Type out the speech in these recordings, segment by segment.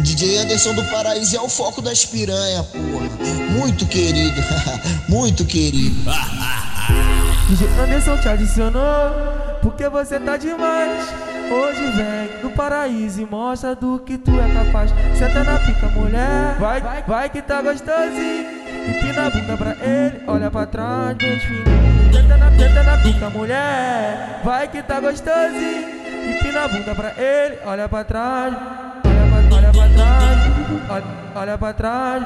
DJ Anderson do Paraíso é o foco das piranha, porra. Muito querido, muito querido. DJ Anderson te adicionou, porque você tá demais. Hoje vem do paraíso e mostra do que tu é capaz. Senta na pica, mulher. Vai, vai, que tá gostosinho. Empina a bunda pra ele, olha pra trás, bem fininho. Senta na, senta na pica, mulher. Vai que tá gostosinho. Empina a bunda pra ele, olha pra trás. Olha pra, trás, olha, olha pra trás.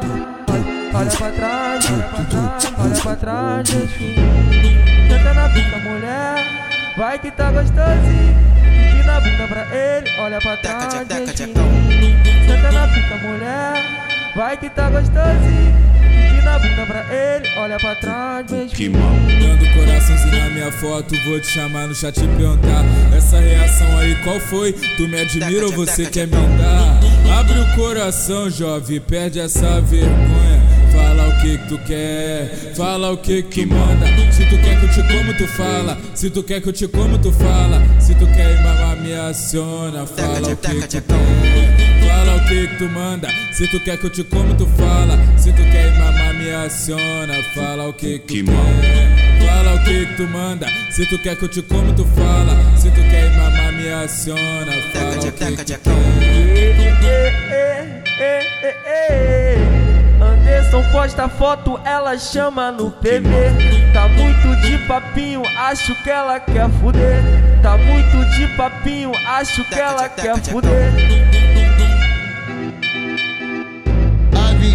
Olha, olha pra trás, olha pra trás, olha pra trás, bem fininho. Senta na pica, mulher. Vai que tá gostosinho. Empina a bunda pra ele, olha pra trás. Senta na pica, mulher. Vai que tá gostosinho. Empina a bunda pra ele, olha pra trás, bem fininho. Dando coraçãozinho na minha foto, vou te chamar no chat e perguntar Essa reação aí qual foi? Tu me admira ou você quer me dar? Abre o coração, jovem, perde essa vergonha. Fala o que tu quer, fala o que que manda. Se tu quer que eu te como, tu fala. Se tu quer que eu te como, tu fala. Se tu quer ir mamar, me aciona. Fala o que que tu quer, o que que tu manda? Se tu quer que eu te como, tu fala. Se tu quer ir mamar, me aciona. Fala o que que tu quer, fala o que que tu manda. Se tu quer que eu te como, tu fala. Se tu quer ir mamar, me aciona. Fala o que que tu quer. Anderson posta foto, ela chama no PV. Tá muito de papinho, acho que ela quer fuder. Tá muito de papinho, acho que ela quer fuder.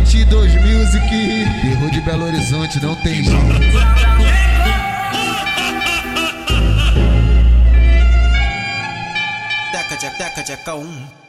A22 Music, erro de Belo Horizonte, não tem jeito. Teca, teca, teca, um.